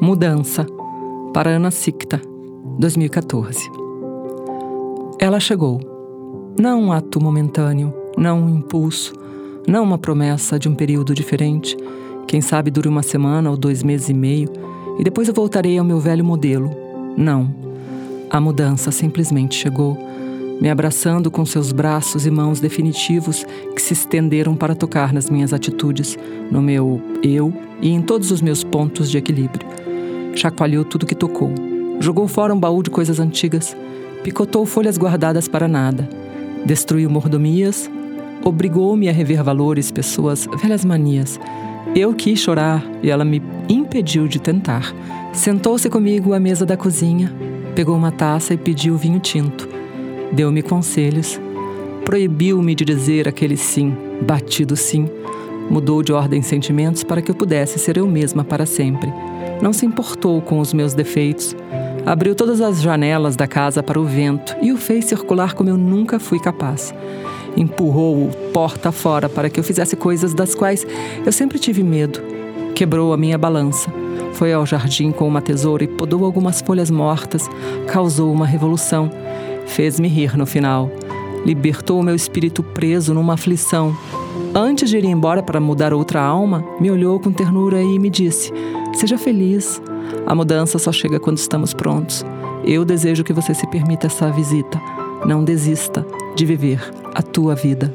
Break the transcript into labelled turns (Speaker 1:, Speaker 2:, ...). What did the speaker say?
Speaker 1: Mudança, para Ana Sicta, 2014. Ela chegou. Não um ato momentâneo, não um impulso, não uma promessa de um período diferente. Quem sabe dure uma semana ou dois meses e meio, e depois eu voltarei ao meu velho modelo. Não. A mudança simplesmente chegou, me abraçando com seus braços e mãos definitivos que se estenderam para tocar nas minhas atitudes, no meu eu e em todos os meus pontos de equilíbrio. Chacoalhou tudo que tocou, jogou fora um baú de coisas antigas, picotou folhas guardadas para nada, destruiu mordomias, obrigou-me a rever valores, pessoas, velhas manias. Eu quis chorar e ela me impediu de tentar. Sentou-se comigo à mesa da cozinha, pegou uma taça e pediu vinho tinto. Deu-me conselhos, proibiu-me de dizer aquele sim, batido sim. Mudou de ordem sentimentos para que eu pudesse ser eu mesma para sempre. Não se importou com os meus defeitos, Abriu todas as janelas da casa para o vento e o fez circular como eu nunca fui capaz. Empurrou-o porta fora para que eu fizesse coisas das quais eu sempre tive medo. Quebrou a minha balança. Foi ao jardim com uma tesoura e podou algumas folhas mortas. Causou uma revolução. Fez-me rir no final. Libertou o meu espírito preso numa aflição. Antes de ir embora para mudar outra alma, me olhou com ternura e me disse: Seja feliz. A mudança só chega quando estamos prontos. Eu desejo que você se permita essa visita. Não desista de viver a tua vida.